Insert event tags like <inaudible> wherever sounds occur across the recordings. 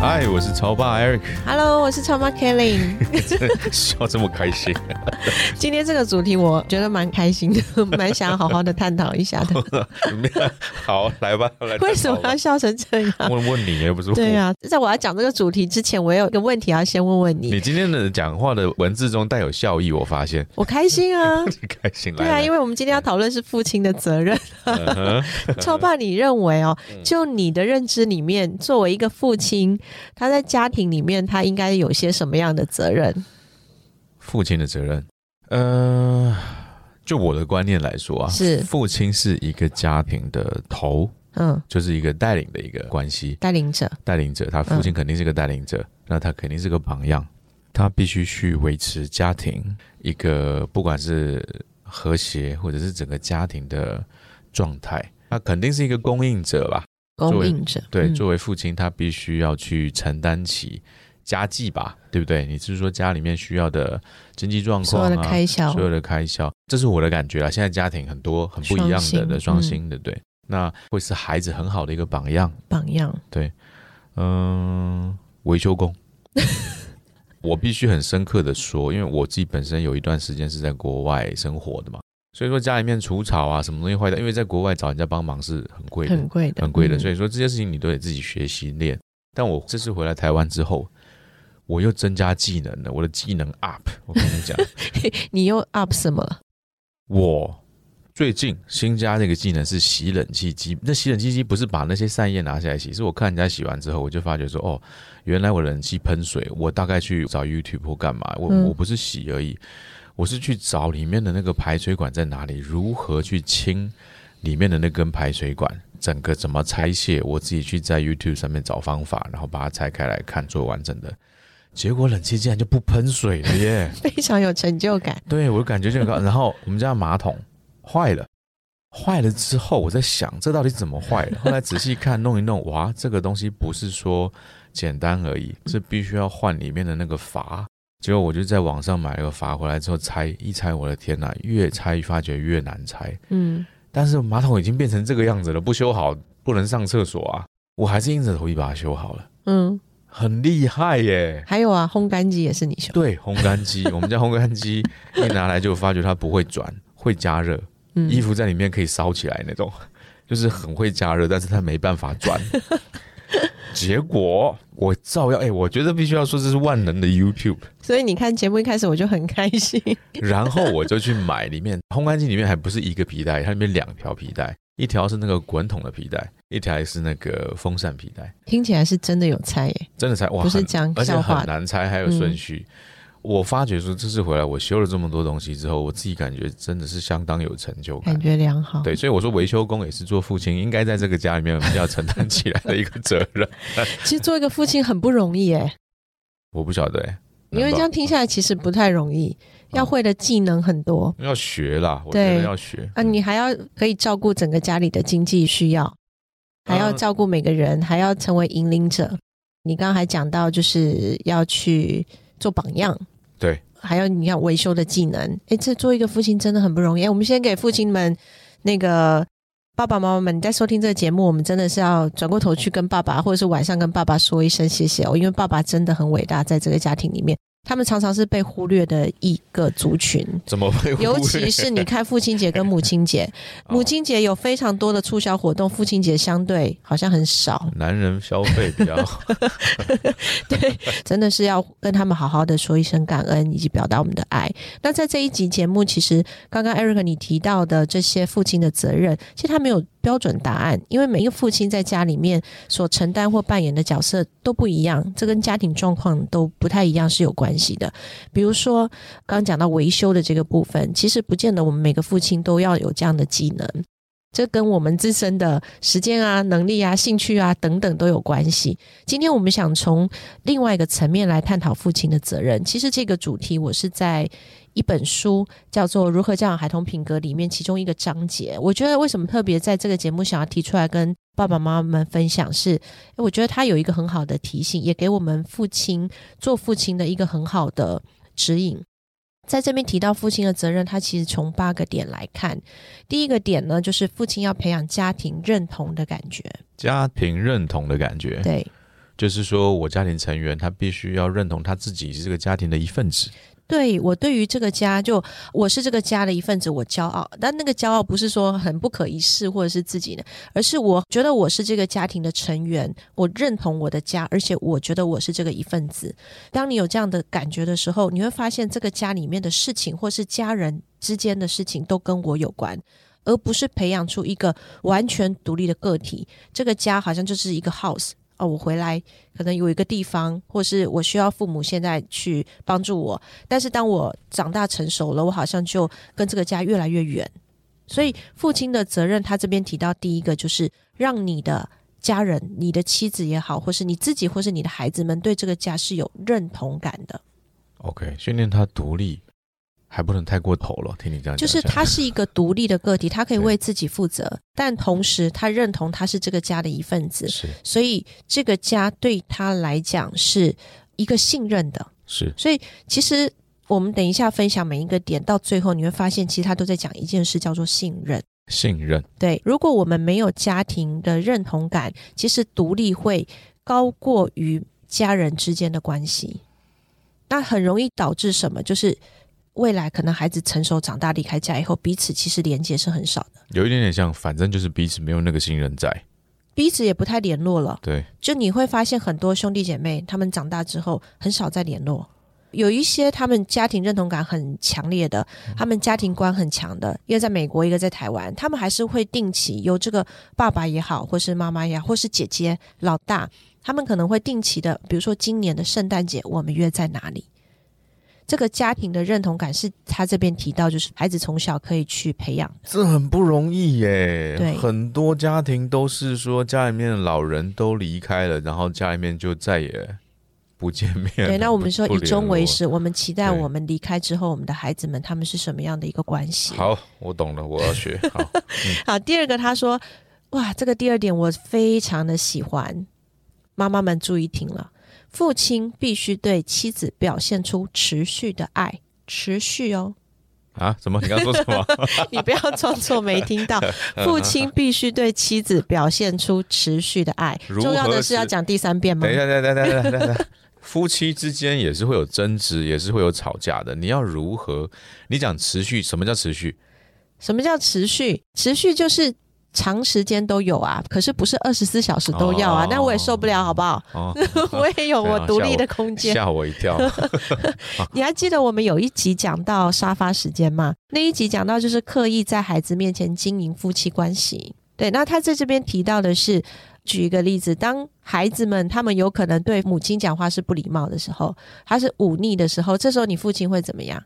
嗨，我是超爸 Eric。Hello，我是超妈 Kelly。<laughs> 笑这么开心？今天这个主题我觉得蛮开心的，<laughs> 蛮想要好好的探讨一下的。<laughs> 好，来吧，来。为什么要笑成这样？问问你，又不是我。对啊，在我要讲这个主题之前，我有一个问题要先问问你。你今天的讲话的文字中带有笑意，我发现。我开心啊！你开心？对啊，因为我们今天要讨论是父亲的责任。超爸，你认为哦，就你的认知里面，作为一个父亲。他在家庭里面，他应该有些什么样的责任？父亲的责任，呃，就我的观念来说啊，是。父亲是一个家庭的头，嗯，就是一个带领的一个关系，带领者，带领者，他父亲肯定是个带领者，那他肯定是个榜样，他必须去维持家庭一个不管是和谐或者是整个家庭的状态，他肯定是一个供应者吧。供应者对，作为父亲，他必须要去承担起家计吧，对不对？你是说家里面需要的经济状况，所有的开销，所有的开销，这是我的感觉啊。现在家庭很多很不一样的的双薪的，对，那会是孩子很好的一个榜样。榜样，对，嗯，维修工，<laughs> 我必须很深刻的说，因为我自己本身有一段时间是在国外生活的嘛。所以说家里面除草啊，什么东西坏掉，因为在国外找人家帮忙是很贵的，很贵的，很贵的。所以说这些事情你都得自己学习练。但我这次回来台湾之后，我又增加技能了，我的技能 up。我跟你讲，<laughs> 你又 up 什么了？我最近新加这个技能是洗冷气机。那洗冷气机不是把那些散叶拿下来洗，是我看人家洗完之后，我就发觉说，哦，原来我冷气喷水，我大概去找 YouTube 或干嘛，我我不是洗而已。我是去找里面的那个排水管在哪里，如何去清里面的那根排水管，整个怎么拆卸，我自己去在 YouTube 上面找方法，然后把它拆开来看，做完整的。结果冷气竟然就不喷水了耶，<laughs> 非常有成就感。对我感觉就很高。然后我们家马桶坏了，坏了之后我在想，这到底怎么坏了？后来仔细看，弄一弄，哇，这个东西不是说简单而已，是必须要换里面的那个阀。结果我就在网上买了个阀回来之后拆一拆，我的天哪，越拆发觉越难拆。嗯，但是马桶已经变成这个样子了，不修好不能上厕所啊！我还是硬着头皮把它修好了。嗯，很厉害耶！还有啊，烘干机也是你修？对，烘干机，<laughs> 我们家烘干机一拿来就发觉它不会转，会加热，衣服在里面可以烧起来那种，就是很会加热，但是它没办法转。<laughs> <laughs> 结果我照样哎，我觉得必须要说这是万能的 YouTube。所以你看节目一开始我就很开心，然后我就去买里面烘干机里面还不是一个皮带，它里面两条皮带，一条是那个滚筒的皮带，一条是那个风扇皮带。听起来是真的有猜耶，真的猜哇，不是讲而且很难猜，还有顺序。我发觉说这次回来，我修了这么多东西之后，我自己感觉真的是相当有成就感，感觉良好。对，所以我说维修工也是做父亲应该在这个家里面要承担起来的一个责任。<laughs> 其实做一个父亲很不容易哎，我不晓得哎，因为这样听下来其实不太容易，要会的技能很多，要学啦，我觉得要学啊，你还要可以照顾整个家里的经济需要，还要照顾每个人，还要成为引领者。你刚刚还讲到就是要去做榜样。对，还有你要维修的技能，哎，这做一个父亲真的很不容易。我们先给父亲们，那个爸爸妈妈们，你在收听这个节目，我们真的是要转过头去跟爸爸，或者是晚上跟爸爸说一声谢谢哦，因为爸爸真的很伟大，在这个家庭里面。他们常常是被忽略的一个族群，怎么会？尤其是你看父亲节跟母亲节，<laughs> 母亲节有非常多的促销活动，父亲节相对好像很少。男人消费比较，<laughs> 对，真的是要跟他们好好的说一声感恩，以及表达我们的爱。那在这一集节目，其实刚刚 Eric 你提到的这些父亲的责任，其实他没有。标准答案，因为每一个父亲在家里面所承担或扮演的角色都不一样，这跟家庭状况都不太一样是有关系的。比如说，刚讲到维修的这个部分，其实不见得我们每个父亲都要有这样的技能。这跟我们自身的时间啊、能力啊、兴趣啊等等都有关系。今天我们想从另外一个层面来探讨父亲的责任。其实这个主题我是在一本书叫做《如何教养孩童品格》里面其中一个章节。我觉得为什么特别在这个节目想要提出来跟爸爸妈妈们分享，是我觉得他有一个很好的提醒，也给我们父亲做父亲的一个很好的指引。在这边提到父亲的责任，他其实从八个点来看。第一个点呢，就是父亲要培养家庭认同的感觉。家庭认同的感觉，对，就是说我家庭成员他必须要认同他自己是这个家庭的一份子。对我对于这个家，就我是这个家的一份子，我骄傲。但那个骄傲不是说很不可一世或者是自己的，而是我觉得我是这个家庭的成员，我认同我的家，而且我觉得我是这个一份子。当你有这样的感觉的时候，你会发现这个家里面的事情，或是家人之间的事情，都跟我有关，而不是培养出一个完全独立的个体。这个家好像就是一个 house。哦，我回来可能有一个地方，或是我需要父母现在去帮助我，但是当我长大成熟了，我好像就跟这个家越来越远。所以父亲的责任，他这边提到第一个就是让你的家人、你的妻子也好，或是你自己，或是你的孩子们对这个家是有认同感的。OK，训练他独立。还不能太过头了，听你这样讲，就是他是一个独立的个体，他可以 <laughs> 为自己负责，但同时他认同他是这个家的一份子，是，所以这个家对他来讲是一个信任的，是，所以其实我们等一下分享每一个点，到最后你会发现，其实他都在讲一件事，叫做信任。信任，对，如果我们没有家庭的认同感，其实独立会高过于家人之间的关系，那很容易导致什么？就是。未来可能孩子成熟长大离开家以后，彼此其实连接是很少的，有一点点像，反正就是彼此没有那个信任在，彼此也不太联络了。对，就你会发现很多兄弟姐妹，他们长大之后很少再联络。有一些他们家庭认同感很强烈的，他们家庭观很强的，一个在美国，一个在台湾，他们还是会定期由这个爸爸也好，或是妈妈也好，或是姐姐老大，他们可能会定期的，比如说今年的圣诞节，我们约在哪里？这个家庭的认同感是他这边提到，就是孩子从小可以去培养，这很不容易耶。对，很多家庭都是说家里面的老人都离开了，然后家里面就再也不见面。对，那我们说以终为始，我们期待我们离开之后，我们的孩子们他们是什么样的一个关系？好，我懂了，我要学。<laughs> 好，好。第二个，他说，哇，这个第二点我非常的喜欢，妈妈们注意听了。父亲必须对妻子表现出持续的爱，持续哦。啊？什么？你刚说什么？<laughs> 你不要装作没听到。<laughs> 父亲必须对妻子表现出持续的爱。重要的是要讲第三遍吗？等一下，等等等等一下。夫妻之间也是会有争执，也是会有吵架的。你要如何？你讲持续，什么叫持续？什么叫持续？持续就是。长时间都有啊，可是不是二十四小时都要啊，那我也受不了，好不好？<laughs> 我也有我独立的空间，吓我一跳。<laughs> 你还记得我们有一集讲到沙发时间吗？那一集讲到就是刻意在孩子面前经营夫妻关系。对，那他在这边提到的是，举一个例子，当孩子们他们有可能对母亲讲话是不礼貌的时候，他是忤逆的时候，这时候你父亲会怎么样？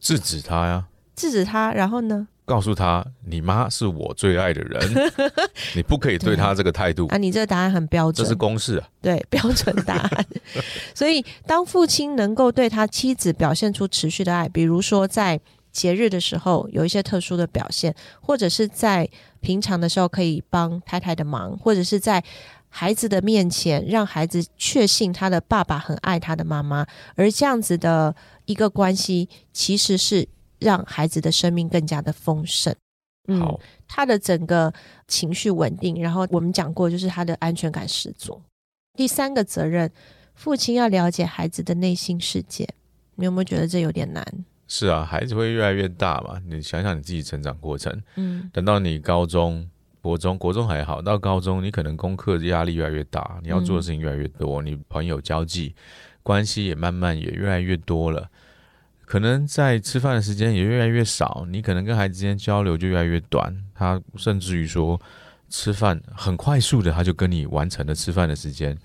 制止他呀。制止他，然后呢？告诉他，你妈是我最爱的人，<laughs> 你不可以对他这个态度啊！你这个答案很标准，这是公式啊，对，标准答案。<laughs> 所以，当父亲能够对他妻子表现出持续的爱，比如说在节日的时候有一些特殊的表现，或者是在平常的时候可以帮太太的忙，或者是在孩子的面前让孩子确信他的爸爸很爱他的妈妈，而这样子的一个关系，其实是。让孩子的生命更加的丰盛，嗯，他的整个情绪稳定，然后我们讲过，就是他的安全感十足。第三个责任，父亲要了解孩子的内心世界。你有没有觉得这有点难？是啊，孩子会越来越大嘛，你想想你自己成长过程，嗯，等到你高中、国中，国中还好，到高中你可能功课压力越来越大，你要做的事情越来越多，你朋友交际关系也慢慢也越来越多了。可能在吃饭的时间也越来越少，你可能跟孩子之间交流就越来越短。他甚至于说，吃饭很快速的，他就跟你完成了吃饭的时间，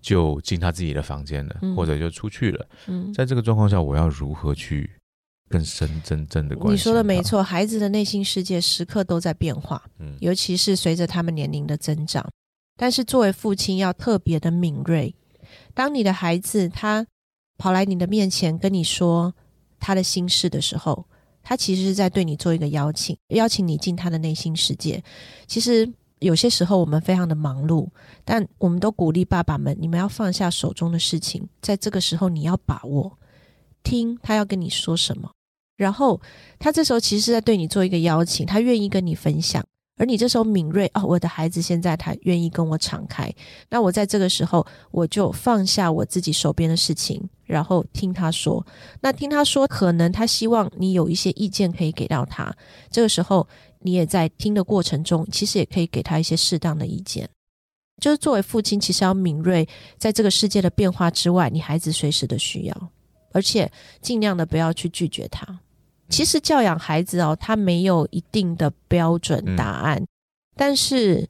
就进他自己的房间了，或者就出去了。嗯，在这个状况下，我要如何去更深真正的关系。你说的没，错，孩子的内心世界时刻都在变化，嗯尤其是随着他们年龄的增长。但是作为父亲要特别的敏锐，当你的孩子他跑来你的面前跟你说他的心事的时候，他其实是在对你做一个邀请，邀请你进他的内心世界。其实有些时候我们非常的忙碌，但我们都鼓励爸爸们，你们要放下手中的事情，在这个时候你要把握，听他要跟你说什么。然后他这时候其实是在对你做一个邀请，他愿意跟你分享，而你这时候敏锐哦，我的孩子现在他愿意跟我敞开，那我在这个时候我就放下我自己手边的事情，然后听他说。那听他说，可能他希望你有一些意见可以给到他，这个时候你也在听的过程中，其实也可以给他一些适当的意见。就是作为父亲，其实要敏锐在这个世界的变化之外，你孩子随时的需要，而且尽量的不要去拒绝他。其实教养孩子哦，他没有一定的标准答案，但是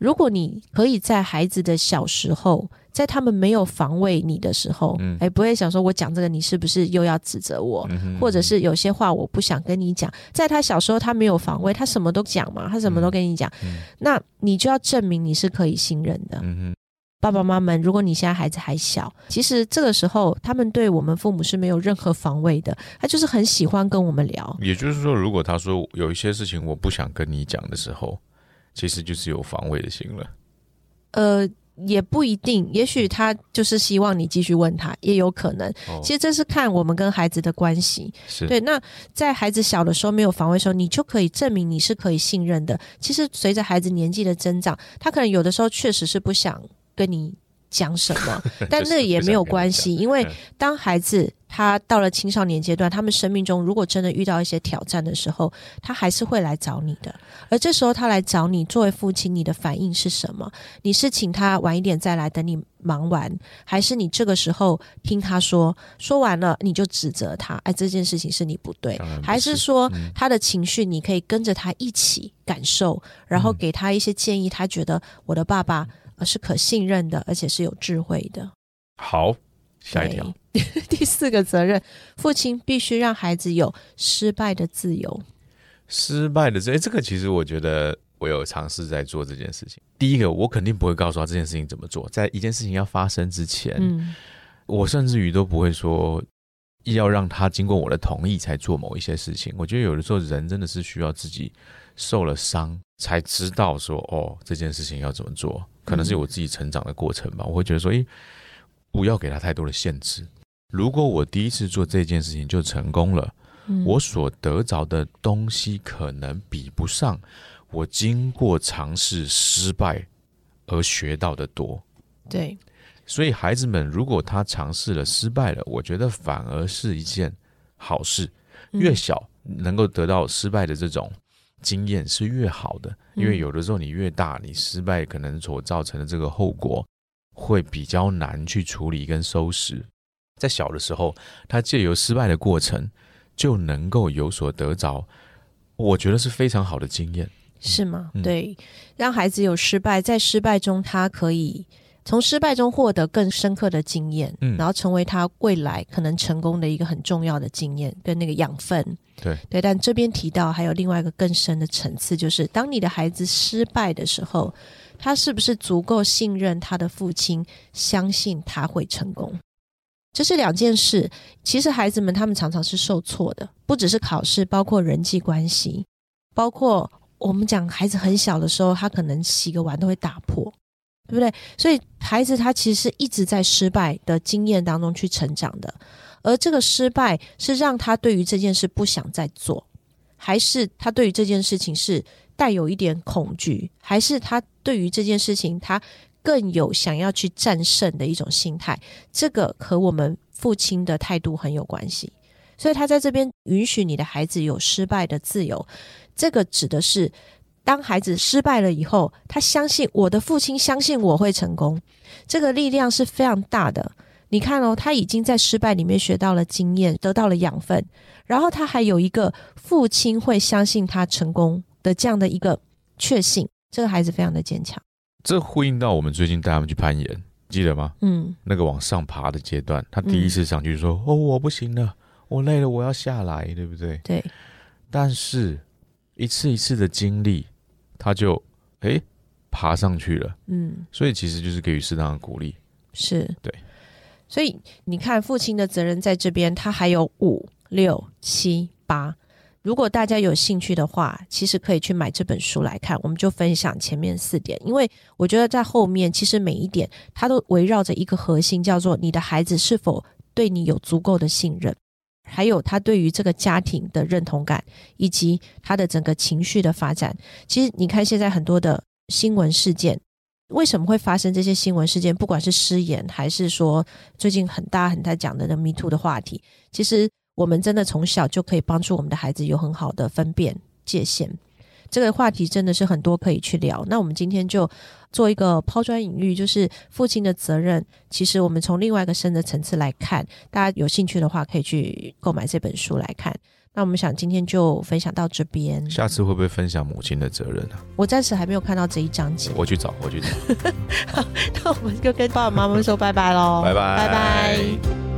如果你可以在孩子的小时候，在他们没有防卫你的时候，嗯哎、不会想说我讲这个，你是不是又要指责我？嗯哼或者是有些话我不想跟你讲，在他小时候他没有防卫，他什么都讲嘛，他什么都跟你讲，嗯那你就要证明你是可以信任的。嗯爸爸妈妈们，如果你现在孩子还小，其实这个时候他们对我们父母是没有任何防卫的，他就是很喜欢跟我们聊，。也就是说，如果他说有一些事情我不想跟你讲的时候，其实就是有防卫的心了。呃，也不一定，也许他就是希望你继续问他，也有可能。哦，其实这是看我们跟孩子的关系。是对，那在孩子小的时候没有防卫的时候，你就可以证明你是可以信任的。其实随着孩子年纪的增长，他可能有的时候确实是不想跟你讲什么，<laughs> 但那也没有关系，因为嗯当孩子他到了青少年阶段，他们生命中如果真的遇到一些挑战的时候，他还是会来找你的。而这时候他来找你，作为父亲，你的反应是什么？你是请他晚一点再来，等你忙完，还是你这个时候听他说，说完了你就指责他？哎，这件事情是你不对还是是说嗯他的情绪你可以跟着他一起感受，然后嗯给他一些建议？他觉得我的爸爸呃是可信任的，而且是有智慧的。好，下一条，<laughs> 第四个责任，父亲必须让孩子有失败的自由。失败的这、诶这个其实我觉得我有尝试在做这件事情。第一个，我肯定不会告诉他这件事情怎么做，在一件事情要发生之前，嗯我甚至于都不会说要让他经过我的同意才做某一些事情。我觉得有的时候人真的是需要自己受了伤才知道说哦这件事情要怎么做，可能是我自己成长的过程吧。我会觉得说，诶，不要给他太多的限制。如果我第一次做这件事情就成功了，嗯我所得着的东西可能比不上我经过尝试失败而学到的多。对所以孩子们，如果他尝试了失败了，我觉得反而是一件好事。嗯越小能够得到失败的这种经验是越好的，因为嗯有的时候你越大，你失败可能所造成的这个后果会比较难去处理跟收拾。在小的时候，他借由失败的过程就能够有所得着，我觉得是非常好的经验。是吗？嗯对，让孩子有失败，在失败中他可以从失败中获得更深刻的经验，嗯然后成为他未来可能成功的一个很重要的经验跟那个养分。对对，但这边提到还有另外一个更深的层次，就是当你的孩子失败的时候，他是不是足够信任他的父亲，相信他会成功？这是两件事。其实孩子们他们常常是受挫的，不只是考试，包括人际关系，包括我们讲孩子很小的时候，他可能洗个碗都会打破，对不对？所以孩子他其实是一直在失败的经验当中去成长的，而这个失败是让他对于这件事不想再做，还是他对于这件事情是带有一点恐惧，还是他对于这件事情他更有想要去战胜的一种心态？这个和我们父亲的态度很有关系。所以他在这边允许你的孩子有失败的自由，这个指的是当孩子失败了以后，他相信我的父亲相信我会成功，这个力量是非常大的。你看哦，他已经在失败里面学到了经验，得到了养分，然后他还有一个父亲会相信他成功的这样的一个确信，这个孩子非常的坚强。这呼应到我们最近带他们去攀岩，记得吗？嗯那个往上爬的阶段，他第一次上去就说：“哦，我不行了，我累了，我要下来，对不对？对，但是一次一次的经历，他就诶爬上去了。嗯，所以其实就是给予适当的鼓励。是对。所以你看，父亲的责任在这边，他还有五六七八。如果大家有兴趣的话，其实可以去买这本书来看。我们就分享前面四点，因为我觉得在后面，其实每一点它都围绕着一个核心，叫做你的孩子是否对你有足够的信任，还有他对于这个家庭的认同感，以及他的整个情绪的发展。其实你看现在很多的新闻事件，为什么会发生这些新闻事件？不管是失言，还是说最近很大很大讲的那 Me Too 的话题，其实。我们真的从小就可以帮助我们的孩子有很好的分辨界限。这个话题真的是很多可以去聊。那我们今天就做一个抛砖引玉，就是父亲的责任。其实我们从另外一个深的层次来看，大家有兴趣的话可以去购买这本书来看。那我们想今天就分享到这边。下次会不会分享母亲的责任呢？我暂时还没有看到这一章节。我去找，我去找。<laughs> 好那我们就跟爸爸妈妈说拜拜喽，拜拜，拜拜。